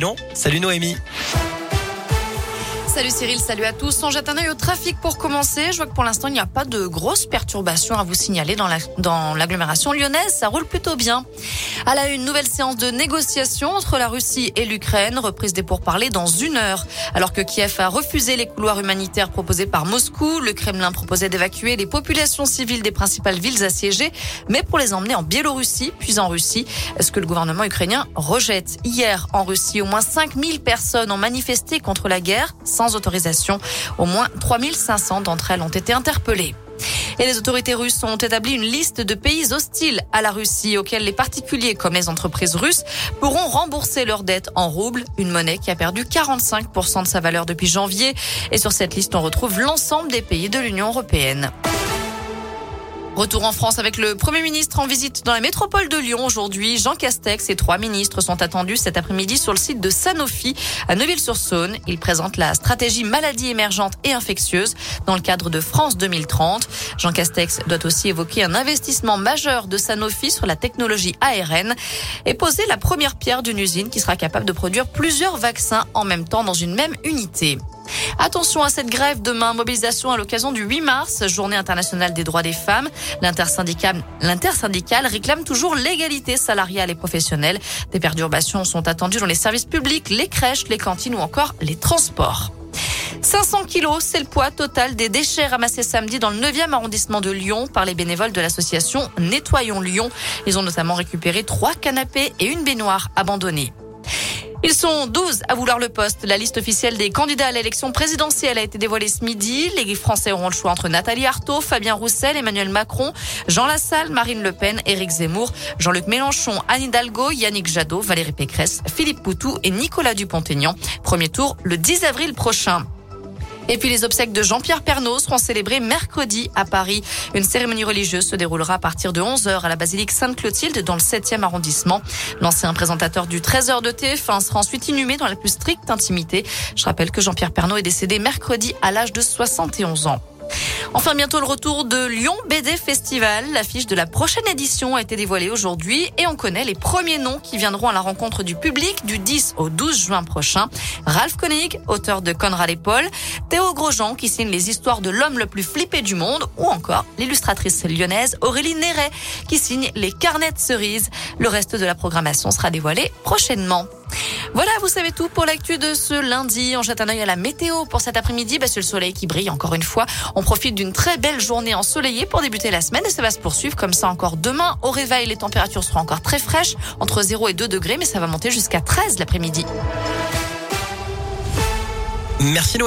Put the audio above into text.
Non, salut Noémie. Salut Cyril, salut à tous. On jette un œil au trafic pour commencer. Je vois que pour l'instant, il n'y a pas de grosses perturbations à vous signaler dans la, l'agglomération lyonnaise. Ça roule plutôt bien. À la une nouvelle séance de négociation entre la Russie et l'Ukraine, reprise des pourparlers dans une heure. Alors que Kiev a refusé les couloirs humanitaires proposés par Moscou, le Kremlin proposait d'évacuer les populations civiles des principales villes assiégées, mais pour les emmener en Biélorussie, puis en Russie, ce que le gouvernement ukrainien rejette? Hier, en Russie, au moins 5000 personnes ont manifesté contre la guerre sans autorisation. Au moins 3500 d'entre elles ont été interpellées. Et les autorités russes ont établi une liste de pays hostiles à la Russie auxquels les particuliers comme les entreprises russes pourront rembourser leurs dettes en roubles, une monnaie qui a perdu 45% de sa valeur depuis janvier. Et sur cette liste, on retrouve l'ensemble des pays de l'Union européenne. Retour en France avec le Premier ministre en visite dans la métropole de Lyon aujourd'hui. Jean Castex et trois ministres sont attendus cet après-midi sur le site de Sanofi à Neuville-sur-Saône. Il présente la stratégie maladie émergente et infectieuse dans le cadre de France 2030. Jean Castex doit aussi évoquer un investissement majeur de Sanofi sur la technologie ARN et poser la première pierre d'une usine qui sera capable de produire plusieurs vaccins en même temps dans une même unité. Attention à cette grève demain, mobilisation à l'occasion du 8 mars, journée internationale des droits des femmes. L'intersyndicale, réclame toujours l'égalité salariale et professionnelle. Des perturbations sont attendues dans les services publics, les crèches, les cantines ou encore les transports. 500 kilos, c'est le poids total des déchets ramassés samedi dans le 9e arrondissement de Lyon par les bénévoles de l'association Nettoyons Lyon. Ils ont notamment récupéré trois canapés et une baignoire abandonnée. Ils sont 12 à vouloir le poste. La liste officielle des candidats à l'élection présidentielle a été dévoilée ce midi. Les Français auront le choix entre Nathalie Arthaud, Fabien Roussel, Emmanuel Macron, Jean Lassalle, Marine Le Pen, Éric Zemmour, Jean-Luc Mélenchon, Anne Hidalgo, Yannick Jadot, Valérie Pécresse, Philippe Poutou et Nicolas Dupont-Aignan. Premier tour le 10 avril prochain. Et puis les obsèques de Jean-Pierre Pernaud seront célébrées mercredi à Paris. Une cérémonie religieuse se déroulera à partir de 11h à la basilique Sainte-Clotilde dans le 7e arrondissement. L'ancien présentateur du 13h de TF1 sera ensuite inhumé dans la plus stricte intimité. Je rappelle que Jean-Pierre Pernaud est décédé mercredi à l'âge de 71 ans. Enfin, bientôt le retour de Lyon BD Festival. L'affiche de la prochaine édition a été dévoilée aujourd'hui et on connaît les premiers noms qui viendront à la rencontre du public du 10 au 12 juin prochain. Ralph Koenig, auteur de Conrad et Paul, Théo Grosjean qui signe les histoires de l'homme le plus flippé du monde ou encore l'illustratrice lyonnaise Aurélie Néret qui signe les carnets de cerises. Le reste de la programmation sera dévoilé prochainement. Voilà, vous savez tout pour l'actu de ce lundi. On jette un œil à la météo pour cet après-midi. Bah, c'est le soleil qui brille encore une fois. On profite d'une très belle journée ensoleillée pour débuter la semaine et ça va se poursuivre comme ça encore demain. Au réveil, les températures seront encore très fraîches, entre 0 et 2 degrés, mais ça va monter jusqu'à 13 l'après-midi. Merci Noémie.